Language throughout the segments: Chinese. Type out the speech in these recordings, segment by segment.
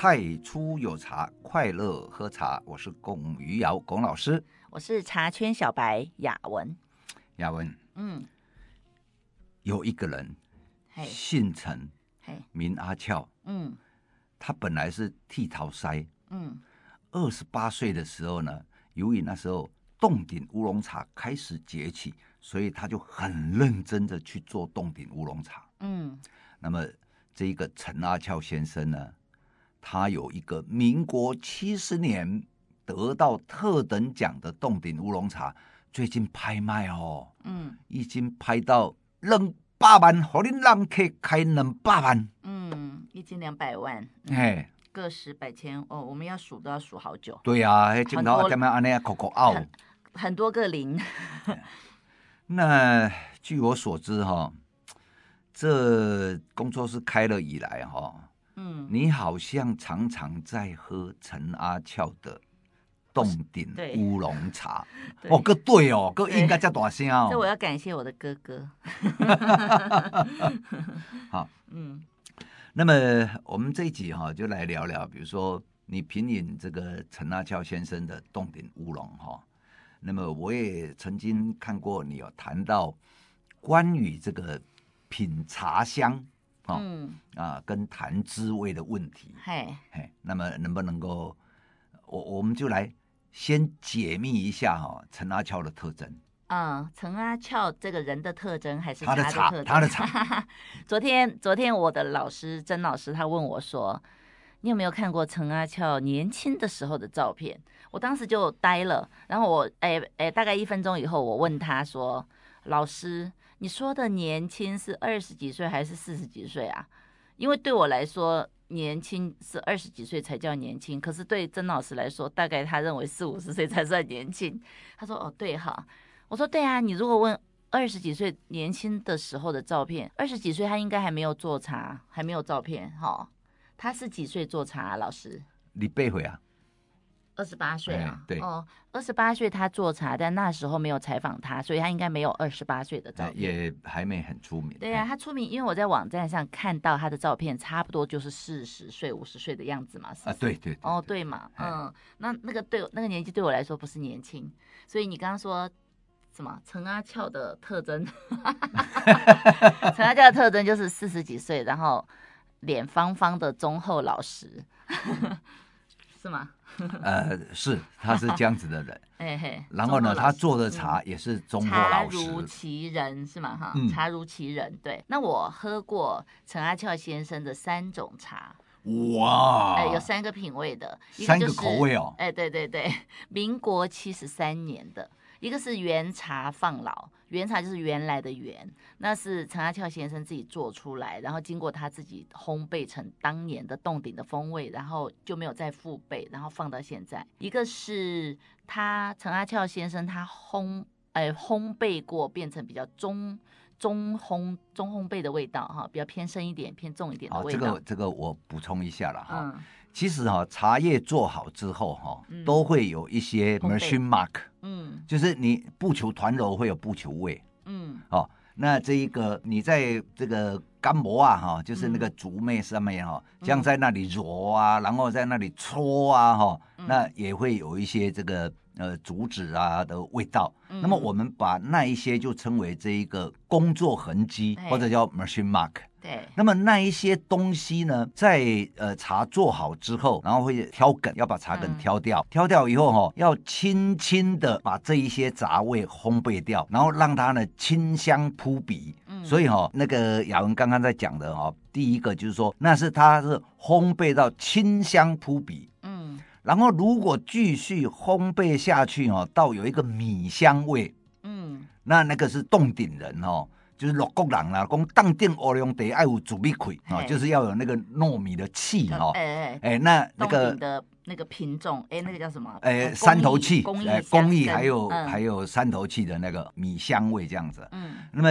太初有茶，快乐喝茶。我是龚于尧，龚老师。我是茶圈小白雅文。雅文，嗯，有一个人，姓陈，名阿俏，嗯他本来是剃头师，嗯二十八岁的时候呢，由于那时候洞顶乌龙茶开始崛起，所以他就很认真的去做洞顶乌龙茶。嗯，那么这一个陈阿俏先生呢，他有一个民国七十年得到特等奖的洞顶乌龙茶，最近拍卖哦，嗯。已经拍到两百万，和你让客开两百万，嗯，一斤两百万，哎，个十百千哦，我们要数都要数好久，对啊，那镜头怎么安尼啊，口口拗。很很多个零，那据我所知哈，这工作室开了以来哈。嗯，你好像常常在喝陈阿俏的洞顶乌龙茶，哦，个对哦，个应该叫大声这我哦。要感谢我的哥哥，好，嗯。那么我们这一集哈，就来聊聊，比如说你品饮这个陈阿俏先生的洞顶乌龙哈。那么我也曾经看过你有谈到关于这个品茶香啊、嗯，啊跟谈滋味的问题。嘿，嘿，那么能不能够，我我们就来先解密一下哈、哦，陈阿翘的特征。嗯，陈阿翘这个人的特征还是他的茶特征？他的茶。昨天，昨天我的老师曾老师他问我说：“你有没有看过陈阿翘年轻的时候的照片？”我当时就呆了。然后我，哎哎，大概一分钟以后，我问他说：“老师，你说的年轻是二十几岁还是四十几岁啊？”因为对我来说，年轻是二十几岁才叫年轻，可是对曾老师来说，大概他认为四五十岁才算年轻。他说：“哦，对哈。”我说对啊，你如果问二十几岁年轻的时候的照片，二十几岁他应该还没有做茶，还没有照片哈、他是几岁做茶、啊？老师，你背回啊？二十八岁啊？对哦，二十八岁他做茶，但那时候没有采访他，所以他应该没有二十八岁的照片，也还没很出名。对呀、啊，他出名，因为我在网站上看到他的照片，差不多就是四十岁、五十岁的样子嘛。啊，对对，对。哦，对嘛，嗯，那那个对那个年纪对我来说不是年轻，所以你刚刚说。什么？陈阿俏的特征？陈阿俏的特征就是四十几岁，然后脸方方的忠厚老实，是吗？呃，是，他是这样子的人。哎嘿。然后呢，他做的茶也是中国老师。茶如其人是吗？哈、嗯，茶如其人。对。那我喝过陈阿翘先生的三种茶。哇！哎，有三个品味的，三个口味哦。哎，对对对，民国七十三年的。一个是原茶放老，原茶就是原来的原，那是陈阿俏先生自己做出来，然后经过他自己烘焙成当年的洞顶的风味，然后就没有再复焙，然后放到现在。一个是他陈阿俏先生他烘，哎，烘焙过变成比较中中烘中烘焙的味道哈，比较偏深一点、偏重一点的味道。哦，这个这个我补充一下了哈。嗯其实哈，茶叶做好之后哈，都会有一些 machine mark，嗯，就是你不求团揉会有不求味，嗯，哦，那这一个你在这个干磨啊哈，就是那个竹篾上面哈，这样在那里揉啊，然后在那里搓啊哈，那也会有一些这个呃竹子啊的味道。那么我们把那一些就称为这一个工作痕迹，或者叫 machine mark。对，那么那一些东西呢，在呃茶做好之后，然后会挑梗，要把茶梗挑掉，嗯、挑掉以后哈、哦，要轻轻的把这一些杂味烘焙掉，然后让它呢清香扑鼻。嗯，所以哈、哦，那个雅文刚刚在讲的哈、哦，第一个就是说，那是它是烘焙到清香扑鼻。嗯，然后如果继续烘焙下去哦，到有一个米香味。嗯，那那个是洞顶人哦。就是洛国人啦，讲当顶乌龙茶爱有煮米葵啊，就是要有那个糯米的气哈。哎哎哎，那那个的那个品种，哎，那个叫什么？哎，三头气，哎，工艺还有还有三头气的那个米香味这样子。嗯。那么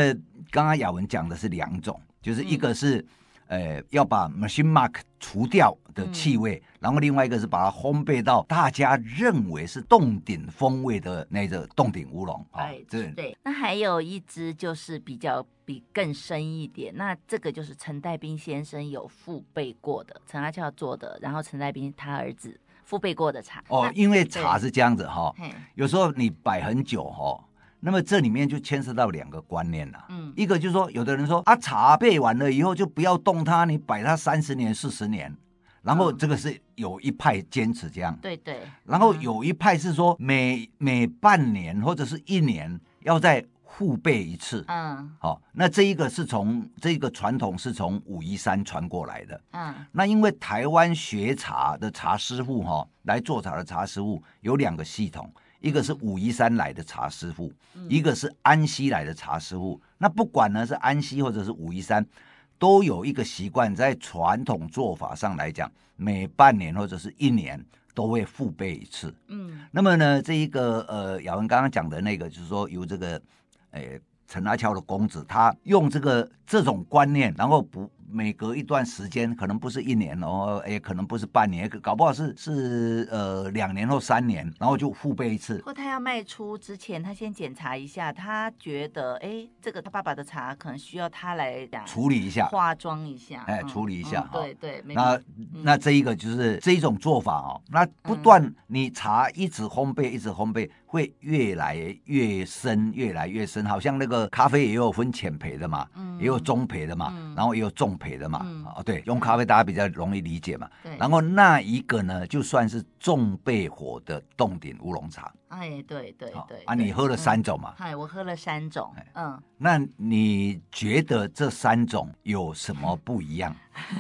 刚刚雅文讲的是两种，就是一个是呃，要把 machine mark 除掉的气味，嗯、然后另外一个是把它烘焙到大家认为是洞顶风味的那个洞顶乌龙。哎，对对。那还有一支就是比较比更深一点，那这个就是陈代斌先生有父辈过的，陈阿俏做的，然后陈代斌他儿子父辈过的茶。哦，因为茶是这样子哈，有时候你摆很久哈。那么这里面就牵涉到两个观念了，嗯，一个就是说，有的人说啊，茶焙完了以后就不要动它，你摆它三十年、四十年，然后这个是有一派坚持这样，对对，然后有一派是说每每半年或者是一年要再复备一次，嗯，好，那这一个是从这个传统是从武夷山传过来的，嗯，那因为台湾学茶的茶师傅哈来做茶的茶师傅有两个系统。一个是武夷山来的茶师傅，一个是安溪来的茶师傅。那不管呢是安溪或者是武夷山，都有一个习惯，在传统做法上来讲，每半年或者是一年都会复焙一次。嗯，那么呢，这一个呃，雅文刚刚讲的那个，就是说由这个，呃，陈阿翘的公子，他用这个这种观念，然后不。每隔一段时间，可能不是一年哦，也可能不是半年，搞不好是是呃两年或三年，然后就复焙一次。或他要卖出之前，他先检查一下，他觉得哎，这个他爸爸的茶可能需要他来处理一下、化妆一下，哎，处理一下。对对，那、嗯、那这一个就是这一种做法哦。那不断你茶一直烘焙，一直烘焙。会越来越深，越来越深，好像那个咖啡也有分浅焙的嘛，嗯、也有中焙的嘛，嗯、然后也有重焙的嘛。嗯、哦，对，用咖啡大家比较容易理解嘛。对然后那一个呢，就算是重焙火的冻顶乌龙茶。哎，对对对。啊，你喝了三种嘛？哎、嗯，我喝了三种。嗯。那你觉得这三种有什么不一样？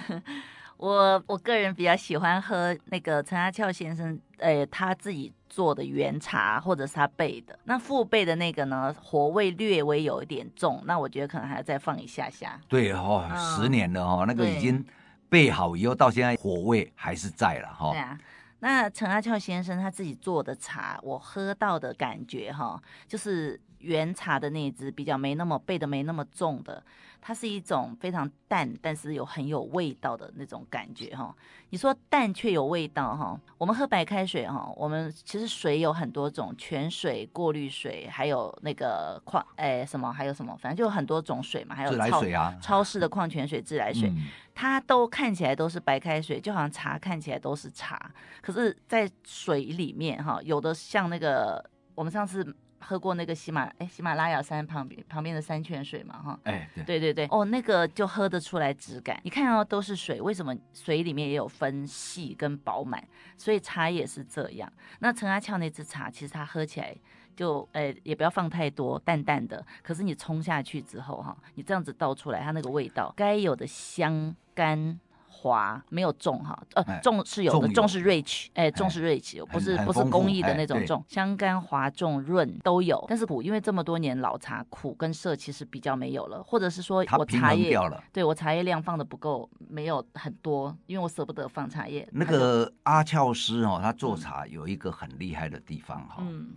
我我个人比较喜欢喝那个陈阿俏先生，呃，他自己做的原茶，或者是他焙的。那父辈的那个呢，火味略微有一点重，那我觉得可能还要再放一下下。对哦，嗯、十年了哦，那个已经焙好以后，到现在火味还是在了哈。对啊，那陈阿俏先生他自己做的茶，我喝到的感觉哈，就是原茶的那支比较没那么背的没那么重的。它是一种非常淡，但是有很有味道的那种感觉哈。你说淡却有味道哈。我们喝白开水哈，我们其实水有很多种，泉水、过滤水，还有那个矿哎什么，还有什么，反正就有很多种水嘛。还有自来水啊，超市的矿泉水、自来水，嗯、它都看起来都是白开水，就好像茶看起来都是茶，可是，在水里面哈，有的像那个我们上次。喝过那个喜马哎喜马拉雅山旁边旁边的山泉水嘛哈，哎对对对对哦，那个就喝得出来质感，你看哦都是水，为什么水里面也有分细跟饱满？所以茶也是这样。那陈阿俏那支茶其实它喝起来就哎也不要放太多，淡淡的，可是你冲下去之后哈，你这样子倒出来，它那个味道该有的香甘。滑没有重哈，呃，重是有的，重是 rich，哎，重是 rich，不是不是工艺的那种重，香甘滑重润都有，但是苦，因为这么多年老茶苦跟涩其实比较没有了，或者是说我茶叶，对我茶叶量放的不够，没有很多，因为我舍不得放茶叶。那个阿俏师哦，他做茶有一个很厉害的地方哈，嗯，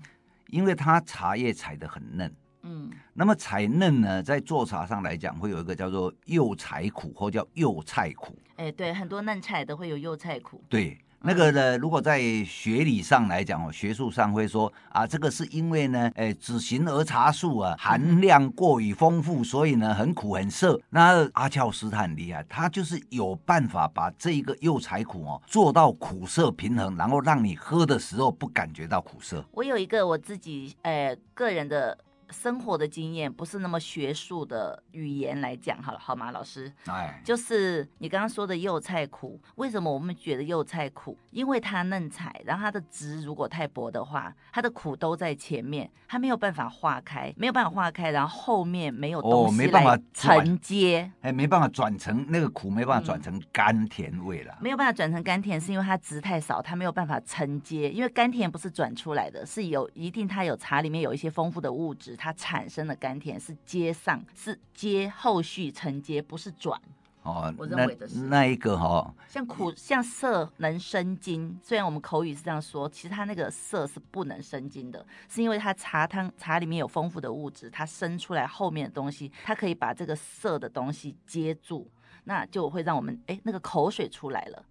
因为他茶叶采的很嫩。嗯，那么采嫩呢，在做茶上来讲，会有一个叫做幼菜苦，或叫幼菜苦。哎，对，很多嫩菜都会有幼菜苦。对。那个呢，如果在学理上来讲哦，学术上会说啊，这个是因为呢，哎，紫形儿茶素啊含量过于丰富，所以呢很苦很涩。那阿翘师他很厉害，他就是有办法把这一个幼菜苦哦做到苦涩平衡，然后让你喝的时候不感觉到苦涩。我有一个我自己呃个人的。生活的经验不是那么学术的语言来讲，好了，好吗，老师？哎，就是你刚刚说的幼菜苦，为什么我们觉得幼菜苦？因为它嫩采，然后它的汁如果太薄的话，它的苦都在前面，它没有办法化开，没有办法化开，然后后面没有东西来承接，哎，没办法转成那个苦，没办法转成甘甜味了，没有办法转成甘甜，是因为它汁太少，它没有办法承接，因为甘甜不是转出来的，是有一定它有茶里面有一些丰富的物质。它产生的甘甜是接上，是接后续承接，不是转。哦，我认为的是那，那一个哈、哦，像苦像涩能生津，虽然我们口语是这样说，其实它那个涩是不能生津的，是因为它茶汤茶里面有丰富的物质，它生出来后面的东西，它可以把这个涩的东西接住。那就会让我们哎那个口水出来了。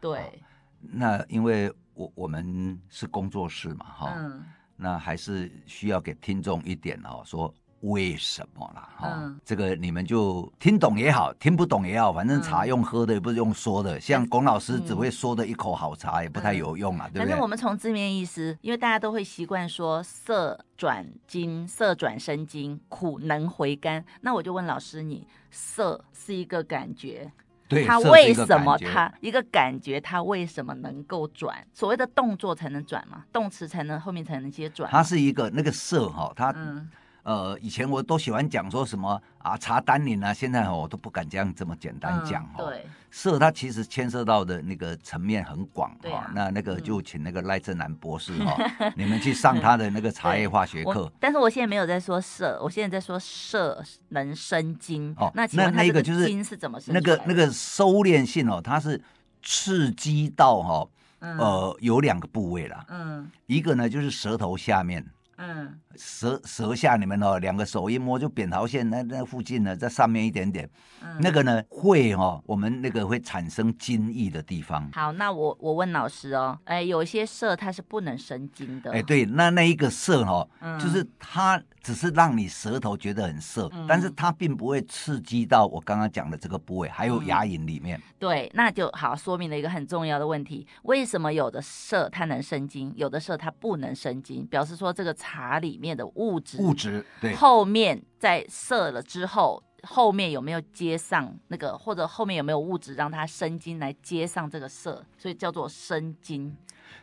对，哦、那因为我我们是工作室嘛，哈、嗯，那还是需要给听众一点哦，说。为什么啦？哈、嗯，这个你们就听懂也好，听不懂也好，反正茶用喝的，也不是用说的。嗯、像龚老师只会说的一口好茶，也不太有用啊，嗯、对不对？反正我们从字面意思，因为大家都会习惯说色转金，色转生金，苦能回甘。那我就问老师你，你色是一个感觉，对，它为什么他一个感觉，他为什么能够转？所谓的动作才能转嘛，动词才能后面才能接转。它是一个那个色哈，它嗯。呃，以前我都喜欢讲说什么啊，茶单宁啊，现在我都不敢这样这么简单讲哈、嗯。对，色它其实牵涉到的那个层面很广哈、啊。那那个就请那个赖正南博士哈，嗯、你们去上他的那个 茶叶化学课。但是我现在没有在说色，我现在在说色能生津。哦，那那那个就是津是怎么生？那个那个收敛性哦，它是刺激到哈、哦，呃，嗯、有两个部位啦。嗯，一个呢就是舌头下面。嗯，舌舌下你们哦，两个手一摸就扁桃腺那那附近呢，在上面一点点，嗯、那个呢会哦，我们那个会产生津液的地方。好，那我我问老师哦，哎，有些色它是不能生津的。哎，对，那那一个色哈、哦，嗯、就是它。只是让你舌头觉得很涩，嗯、但是它并不会刺激到我刚刚讲的这个部位，还有牙龈里面。对，那就好，说明了一个很重要的问题：为什么有的色它能生津，有的色它不能生津？表示说这个茶里面的物质，物质对。后面在涩了之后，后面有没有接上那个，或者后面有没有物质让它生津来接上这个涩，所以叫做生津。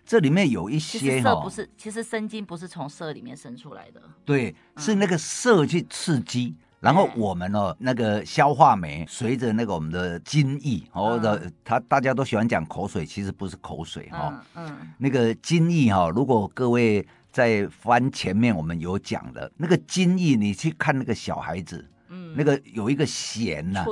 这里面有一些色不是，其实生津不是从色里面生出来的，对，是那个色去刺激，然后我们哦那个消化酶随着那个我们的津液，或者他大家都喜欢讲口水，其实不是口水哈，嗯，那个津液哈，如果各位在翻前面我们有讲的那个金翼，你去看那个小孩子，嗯，那个有一个弦呐，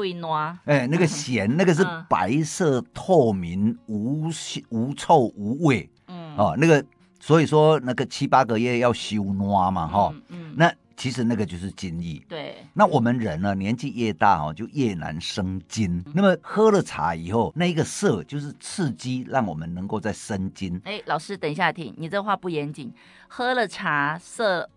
哎，那个弦 那个是白色透明无无臭无味。嗯。哦，那个，所以说那个七八个月要修暖嘛，哈、嗯，嗯，那其实那个就是津液。对，那我们人呢，年纪越大哦，就越难生津。嗯、那么喝了茶以后，那一个涩就是刺激，让我们能够再生津。哎，老师，等一下听，你这话不严谨。喝了茶涩。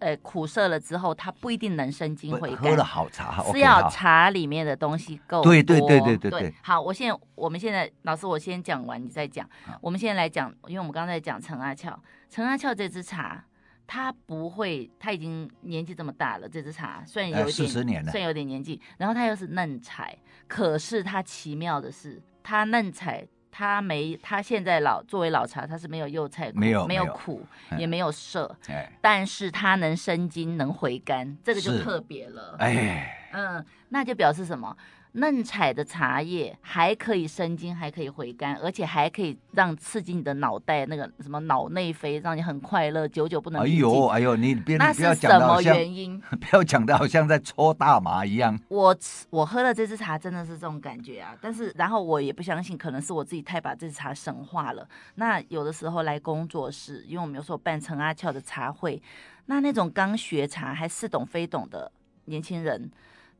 呃，苦涩了之后，它不一定能生津回甘。喝了好茶，是要茶里面的东西够多。对对对对对对。好，我现在我们现在老师，我先讲完，你再讲。好我们现在来讲，因为我们刚才讲陈阿俏，陈阿俏这支茶，它不会，他已经年纪这么大了，这支茶虽然有点四十年了，虽然有点年纪，然后他又是嫩采，可是他奇妙的是，他嫩采。它没，它现在老作为老茶，它是没有幼菜苦，没有没有苦，也没有涩，哎，但是它能生津，能回甘，这个就特别了。哎，嗯，那就表示什么？嫩采的茶叶还可以生津，还可以回甘，而且还可以让刺激你的脑袋那个什么脑内啡，让你很快乐，久久不能。哎呦哎呦，你别那是什么原因？不要讲的好像在抽大麻一样。我我喝了这支茶真的是这种感觉啊，但是然后我也不相信，可能是我自己太把这支茶神化了。那有的时候来工作室，因为我们有时候办陈阿俏的茶会，那那种刚学茶还似懂非懂的年轻人。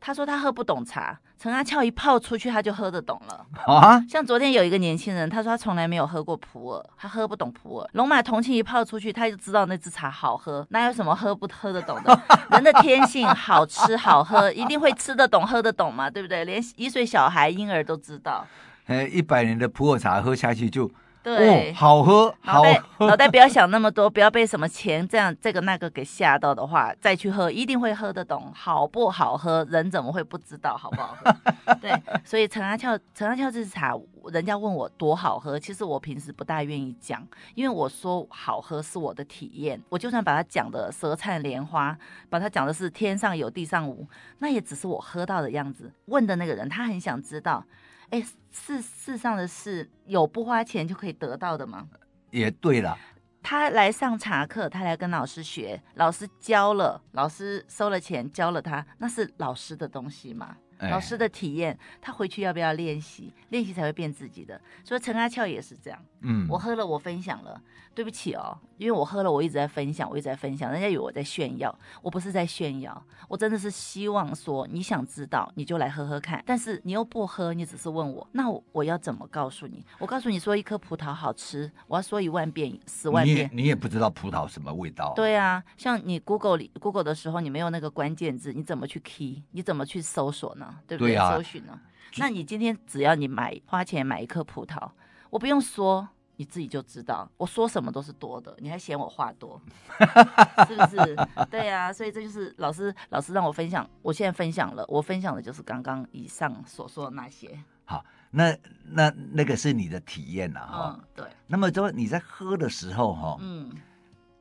他说他喝不懂茶，陈阿俏一泡出去他就喝得懂了啊！像昨天有一个年轻人，他说他从来没有喝过普洱，他喝不懂普洱。龙马同庆一泡出去，他就知道那支茶好喝，哪有什么喝不喝得懂的？人的天性好吃好喝，一定会吃得懂喝得懂嘛，对不对？连一岁小孩婴儿都知道。哎，一百年的普洱茶喝下去就。对、哦，好喝，脑袋好喝，脑袋不要想那么多，不要被什么钱这样这个那个给吓到的话，再去喝一定会喝得懂，好不好喝？人怎么会不知道好不好喝？对，所以陈阿俏，陈阿俏这支茶，人家问我多好喝，其实我平时不大愿意讲，因为我说好喝是我的体验，我就算把它讲的舌灿莲花，把它讲的是天上有地上无，那也只是我喝到的样子。问的那个人，他很想知道。哎，世世上的事有不花钱就可以得到的吗？也对了，他来上茶课，他来跟老师学，老师教了，老师收了钱教了他，那是老师的东西嘛？哎、老师的体验，他回去要不要练习？练习才会变自己的。所以陈阿俏也是这样。嗯，我喝了，我分享了。对不起哦，因为我喝了，我一直在分享，我一直在分享，人家以为我在炫耀，我不是在炫耀，我真的是希望说，你想知道你就来喝喝看，但是你又不喝，你只是问我，那我，我要怎么告诉你？我告诉你说一颗葡萄好吃，我要说一万遍、十万遍，你也，你也不知道葡萄什么味道。对啊，像你 Google 里 Google 的时候，你没有那个关键字，你怎么去 key？你怎么去搜索呢？对不对？对啊，搜寻呢？那你今天只要你买花钱买一颗葡萄，我不用说。你自己就知道，我说什么都是多的，你还嫌我话多，是不是？对啊，所以这就是老师老师让我分享，我现在分享了，我分享的就是刚刚以上所说的那些。好，那那那个是你的体验了，哈、嗯，对。那么说你在喝的时候，哈，嗯，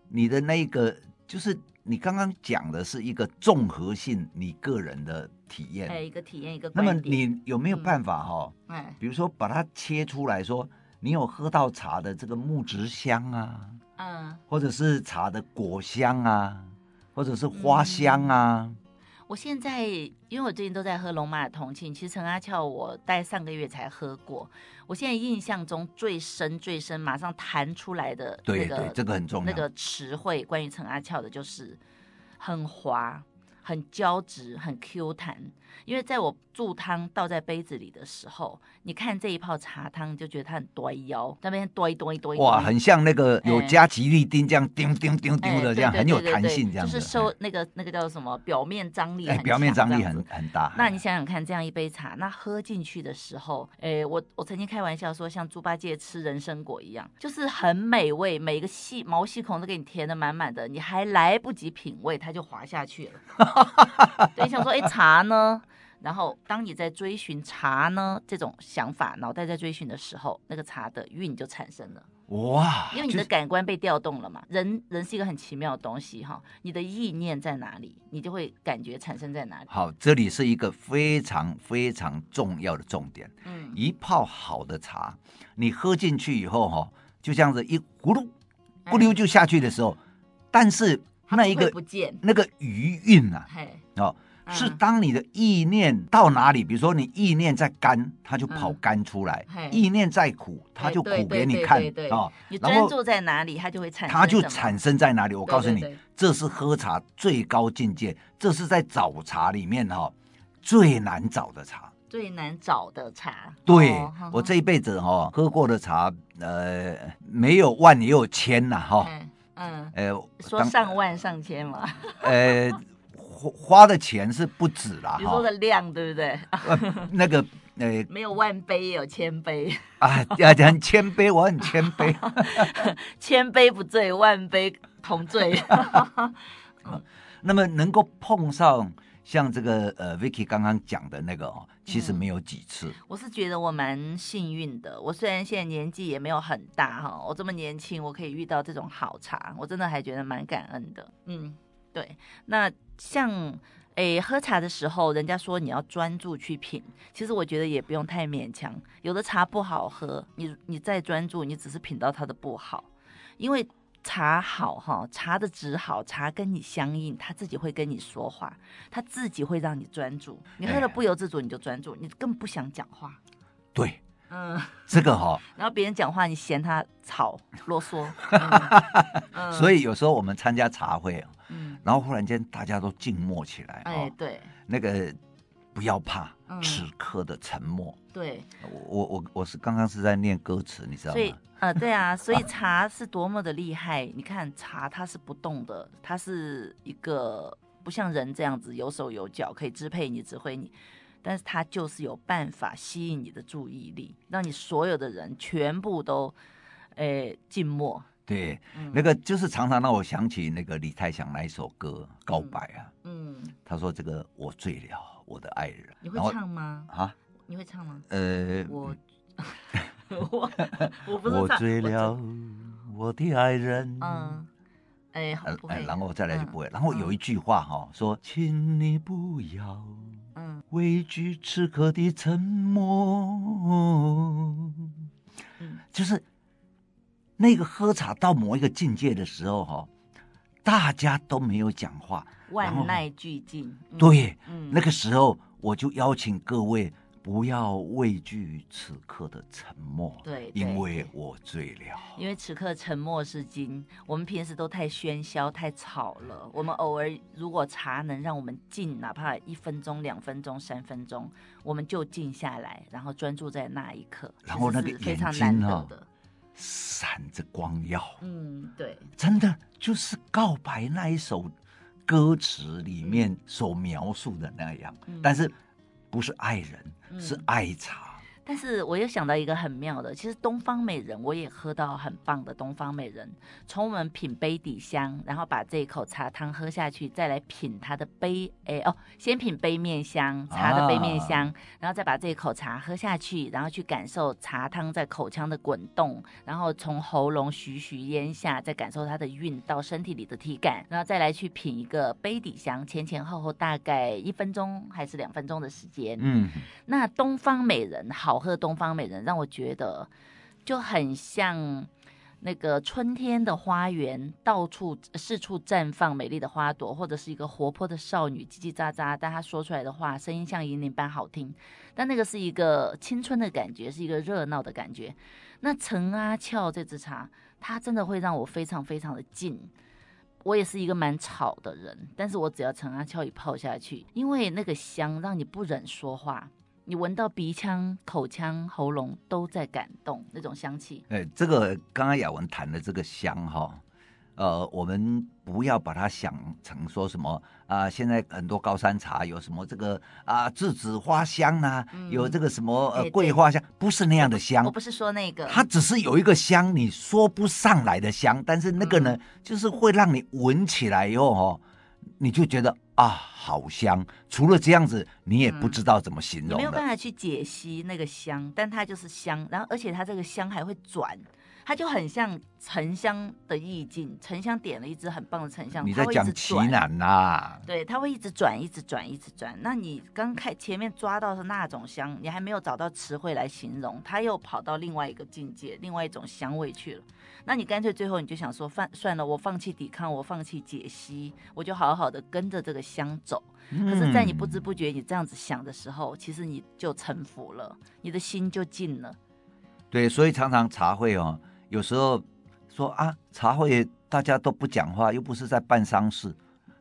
你的那个就是你刚刚讲的是一个综合性，你个人的体验，哎，一个体验一个。那么你有没有办法哈？哎、嗯，比如说把它切出来说。你有喝到茶的这个木质香啊，嗯，或者是茶的果香啊，或者是花香啊。嗯、我现在因为我最近都在喝龙马的同庆，其实陈阿俏我大概上个月才喝过。我现在印象中最深最深，马上弹出来的那个，对对，这个很重要。那个词汇关于陈阿俏的就是很滑。很胶质，很 Q 弹，因为在我注汤倒在杯子里的时候，你看这一泡茶汤，就觉得它很端腰，那边端一端一端。哇，很像那个有加吉利丁这样叮叮叮叮的这样，很有弹性这样。就是收那个那个叫什么表面张力很强，表面张力很很大。那你想想看，这样一杯茶，那喝进去的时候，哎，我我曾经开玩笑说，像猪八戒吃人参果一样，就是很美味，每个细毛细孔都给你填的满满的，你还来不及品味，它就滑下去了。对，想说，哎，茶呢？然后，当你在追寻茶呢这种想法，脑袋在追寻的时候，那个茶的韵就产生了。哇！因为你的感官被调动了嘛。人人是一个很奇妙的东西哈。你的意念在哪里，你就会感觉产生在哪里。好，这里是一个非常非常重要的重点。嗯，一泡好的茶，你喝进去以后哈，就这样子一咕噜咕溜就下去的时候，但是。那一个不见那个余韵啊，哦，嗯、是当你的意念到哪里，比如说你意念在甘，它就跑甘出来；嗯、意念在苦，它就苦给你看哦。你专注在哪里，它就会产生，它就产生在哪里。我告诉你，对对对，这是喝茶最高境界，这是在找茶里面哈、哦、最难找的茶，最难找的茶。对、哦、我这一辈子哈、哦、喝过的茶，呃，没有万也有千呐哈。哦嗯，呃，说上万上千嘛，呃，花花的钱是不止啦，你说的量对不对？呃，那个 呃，没有万杯也有千杯啊，要讲谦卑，我很谦卑，千杯不醉，万杯同醉。那么能够碰上。像这个呃，Vicky 刚刚讲的那个哦，其实没有几次。嗯、我是觉得我蛮幸运的。我虽然现在年纪也没有很大哈，我这么年轻，我可以遇到这种好茶，我真的还觉得蛮感恩的。嗯，对。那像诶喝茶的时候，人家说你要专注去品，其实我觉得也不用太勉强。有的茶不好喝，你你再专注，你只是品到它的不好，因为。茶好哈，茶的质好，茶跟你相应，他自己会跟你说话，他自己会让你专注。你喝了不由自主，你就专注，你更不想讲话。对，嗯，这个哈。然后别人讲话，你嫌他吵啰嗦。嗯、所以有时候我们参加茶会，嗯，然后忽然间大家都静默起来。哎，对，那个不要怕，此刻的沉默。对，我我我是刚刚是在念歌词，你知道吗？所以呃，对啊，所以茶是多么的厉害。你看茶，它是不动的，它是一个不像人这样子有手有脚可以支配你、指挥你，但是它就是有办法吸引你的注意力，让你所有的人全部都诶静默。对，嗯、那个就是常常让我想起那个李泰祥那一首歌《告白》啊。嗯，他说这个我醉了，我的爱人。你会唱吗？啊？你会唱吗？呃，我。我我不是我醉了，我的爱人。嗯，哎，哎，然后再来就不会。然后有一句话哈，说，请你不要，嗯，畏惧此刻的沉默。嗯，就是那个喝茶到某一个境界的时候哈，大家都没有讲话，万籁俱静。对，那个时候我就邀请各位不要畏惧此刻的沉默，对，因为我醉了。因为此刻沉默是金。我们平时都太喧嚣、太吵了。我们偶尔如果茶能让我们静，哪怕一分钟、两分钟、三分钟，我们就静下来，然后专注在那一刻。然后那个眼睛哈，闪着光耀。嗯，对，真的就是告白那一首歌词里面所描述的那样，嗯、但是不是爱人，嗯、是爱茶。但是我又想到一个很妙的，其实东方美人我也喝到很棒的东方美人。从我们品杯底香，然后把这一口茶汤喝下去，再来品它的杯，哎哦，先品杯面香，茶的杯面香，啊、然后再把这一口茶喝下去，然后去感受茶汤在口腔的滚动，然后从喉咙徐徐咽下，再感受它的韵到身体里的体感，然后再来去品一个杯底香，前前后后大概一分钟还是两分钟的时间。嗯，那东方美人好。好喝东方美人让我觉得就很像那个春天的花园，到处四处绽放美丽的花朵，或者是一个活泼的少女叽叽喳喳，但她说出来的话声音像银铃般好听，但那个是一个青春的感觉，是一个热闹的感觉。那陈阿俏这支茶，它真的会让我非常非常的静。我也是一个蛮吵的人，但是我只要陈阿俏一泡下去，因为那个香让你不忍说话。你闻到鼻腔、口腔、喉咙都在感动那种香气。哎，这个刚刚雅文谈的这个香哈，呃，我们不要把它想成说什么啊、呃。现在很多高山茶有什么这个啊栀子花香呐、啊，嗯、有这个什么呃桂花香，不是那样的香。我不是说那个，它只是有一个香，你说不上来的香，但是那个呢，嗯、就是会让你闻起来以后哈，你就觉得。啊，好香！除了这样子，你也不知道怎么形容、嗯。没有办法去解析那个香，但它就是香。然后，而且它这个香还会转，它就很像沉香的意境。沉香点了一支很棒的沉香，你在讲奇楠呐？对，它会一直转，一直转，一直转。那你刚开前面抓到的那种香，你还没有找到词汇来形容，它又跑到另外一个境界，另外一种香味去了。那你干脆最后你就想说，放算了，我放弃抵抗，我放弃解析，我就好好的跟着这个香走。嗯、可是，在你不知不觉你这样子想的时候，其实你就臣服了，你的心就静了。对，所以常常茶会哦，有时候说啊，茶会大家都不讲话，又不是在办丧事，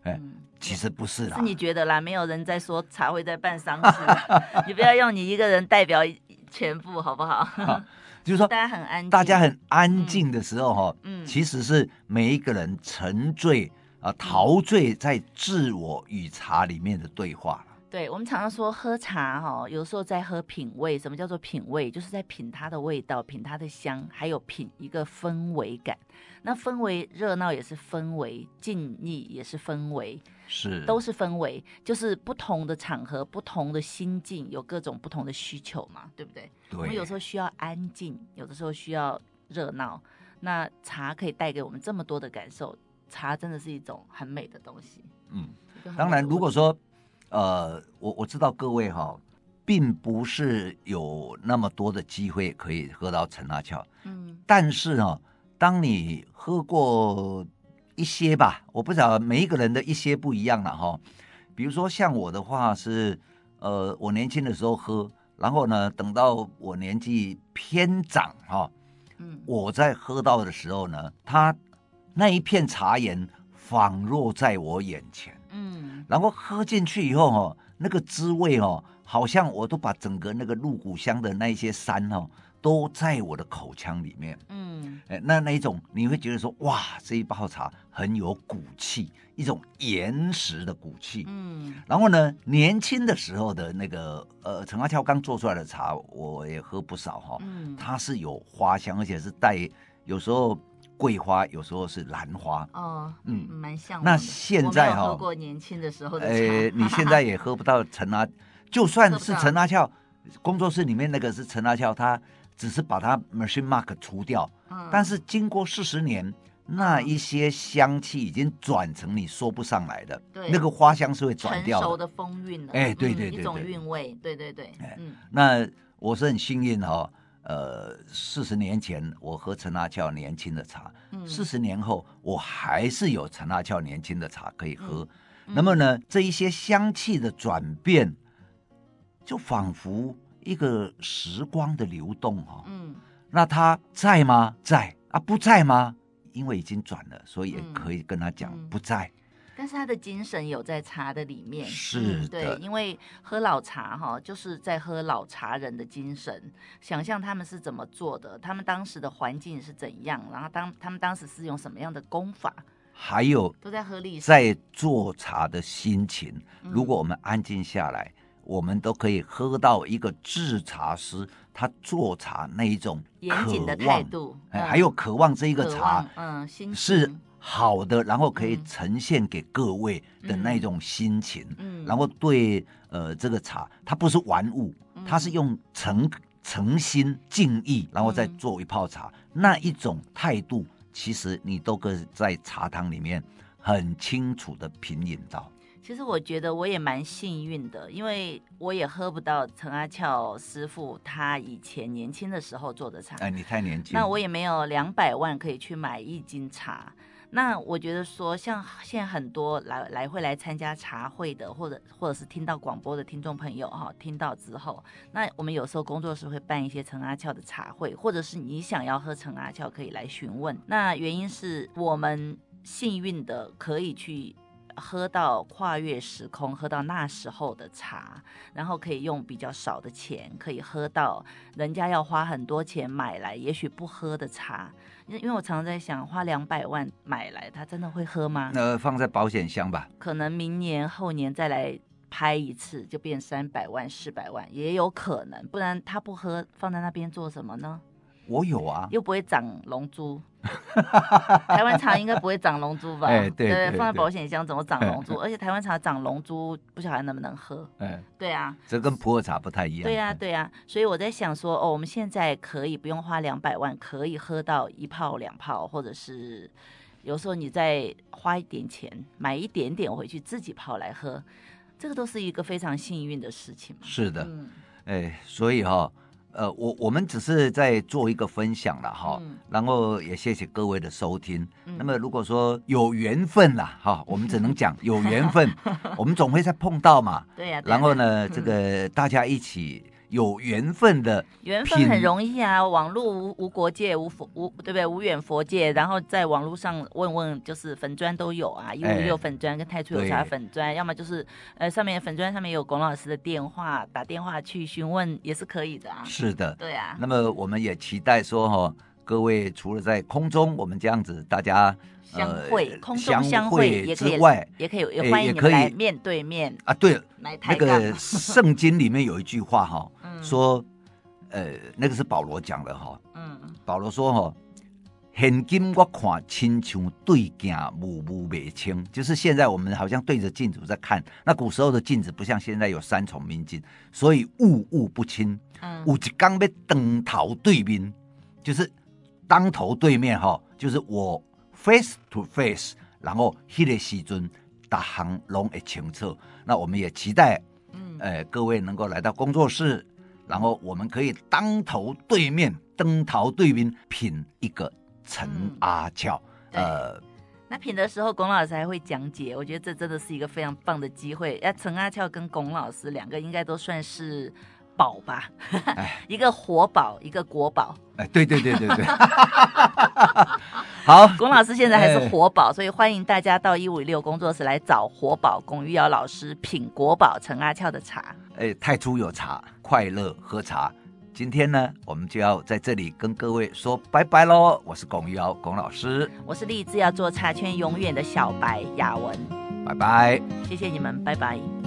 哎，嗯、其实不是啦。是你觉得啦，没有人在说茶会在办丧事，你不要用你一个人代表全部，好不好？好就是说，大家很安静，大家很安静的时候，哈，嗯，其实是每一个人沉醉啊，陶醉在自我与茶里面的对话。对，我们常常说喝茶，哈，有时候在喝品味。什么叫做品味？就是在品它的味道，品它的香，还有品一个氛围感。那氛围热闹也是氛围，静谧也是氛围。是，都是氛围，就是不同的场合、不同的心境，有各种不同的需求嘛，对不对？对。我们有时候需要安静，有的时候需要热闹。那茶可以带给我们这么多的感受，茶真的是一种很美的东西。嗯，当然，如果说，呃，我我知道各位哈，并不是有那么多的机会可以喝到陈阿俏。嗯。但是呢，当你喝过。一些吧，我不知道每一个人的一些不一样了哈。比如说像我的话是，呃，我年轻的时候喝，然后呢，等到我年纪偏长哈，嗯，我在喝到的时候呢，它那一片茶园仿若在我眼前，嗯，然后喝进去以后哈，那个滋味哦，好像我都把整个那个鹿谷香的那一些山哦。都在我的口腔里面，嗯，哎，那那一种你会觉得说，哇，这一泡茶很有骨气，一种岩石的骨气，嗯，然后呢，年轻的时候的那个呃陈阿俏刚做出来的茶，我也喝不少哈，嗯，它是有花香，而且是带有时候桂花，有时候是兰花，哦，嗯，蛮像。那现在哈，喝过年轻的时候的茶，呃，你现在也喝不到陈阿，就算是陈阿俏工作室里面那个是陈阿俏，他。只是把它 machine mark 除掉，嗯、但是经过四十年，那一些香气已经转成你说不上来的，对那个花香是会转掉的。成熟的风韵了，哎，对对对，一种韵味，对对对。哎、嗯，那我是很幸运哈、哦，呃，四十年前我喝陈阿俏年轻的茶，四十、嗯、年后我还是有陈阿俏年轻的茶可以喝。嗯、那么呢，这一些香气的转变。就仿佛一个时光的流动哈、哦。嗯，那他在吗？在啊，不在吗？因为已经转了，所以也可以跟他讲、嗯、不在。但是他的精神有在茶的里面，是对，因为喝老茶哈，就是在喝老茶人的精神，想象他们是怎么做的，他们当时的环境是怎样，然后当他们当时是用什么样的功法，还有都在喝历史，在做茶的心情。如果我们安静下来，嗯、我们都可以喝到一个制茶师他做茶那一种严谨的态度，嗯、还有渴望这一个茶，嗯，心是。好的，然后可以呈现给各位的那种心情，嗯，然后对呃这个茶，它不是玩物，它是用诚诚心敬意，然后再做一泡茶，嗯，那一种态度，其实你都可以在茶汤里面很清楚的品饮到。其实我觉得我也蛮幸运的，因为我也喝不到陈阿俏师傅他以前年轻的时候做的茶。哎，你太年轻，那我也没有两百万可以去买一斤茶。那我觉得说，像现在很多来来会来参加茶会的，或者或者是听到广播的听众朋友哈，听到之后，那我们有时候工作室会办一些陈阿俏的茶会，或者是你想要喝陈阿俏，可以来询问。那原因是我们幸运的可以去。喝到跨越时空，喝到那时候的茶，然后可以用比较少的钱，可以喝到人家要花很多钱买来，也许不喝的茶。因因为我常常在想，花两百万买来，他真的会喝吗？那放在保险箱吧。可能明年后年再来拍一次，就变三百万、四百万，也有可能。不然他不喝，放在那边做什么呢？我有啊，又不会长龙珠。台湾茶应该不会长龙珠吧？哎，对对，放在保险箱怎么长龙珠？而且台湾茶长龙珠，不晓得能不能喝。哎，对啊，这跟普洱茶不太一样。对呀，对呀，所以我在想说，哦，我们现在可以不用花两百万，可以喝到一泡两泡，或者是有时候你再花一点钱买一点点回去自己泡来喝，这个都是一个非常幸运的事情嘛。是的，哎，所以哈。呃，我我们只是在做一个分享了哈，嗯、然后也谢谢各位的收听。嗯、那么如果说有缘分啦，哈，我们只能讲有缘分，我们总会再碰到嘛。对呀、啊。然后呢，这个大家一起。有缘分的缘分很容易啊，网络无无国界，无佛无对不对？无远佛界，然后在网络上问问，就是粉砖都有啊，一五六粉砖跟太初有啥粉砖，要么就是呃上面粉砖上面有龚老师的电话，打电话去询问也是可以的啊。是的，对啊。那么我们也期待说哈、哦，各位除了在空中我们这样子大家。相会，空中相会之外，也可以，也欢迎你们来面对面啊。对了，那个圣经里面有一句话哈，说，呃，那个是保罗讲的哈。嗯，保罗说哈，现今我看亲像对镜雾雾未清，就是现在我们好像对着镜子在看，那古时候的镜子不像现在有三重明镜，所以雾雾不清。嗯，有一刚要当头对面，就是当头对面哈，就是我。Face to face，然后迄个时阵，大行拢会清澈。那我们也期待，嗯，呃，各位能够来到工作室，然后我们可以当头对面，登桃对面品一个陈阿俏。嗯、呃，那品的时候，龚老师还会讲解，我觉得这真的是一个非常棒的机会。哎，陈阿俏跟龚老师两个应该都算是。宝吧，一个活宝，一个国宝。哎，对对对对对。好，龚老师现在还是活宝，哎、所以欢迎大家到一五六工作室来找活宝龚玉瑶老师品国宝陈阿俏的茶。哎，太初有茶，快乐喝茶。今天呢，我们就要在这里跟各位说拜拜喽。我是龚玉瑶龚老师，我是立志要做茶圈永远的小白雅文。拜拜，谢谢你们，拜拜。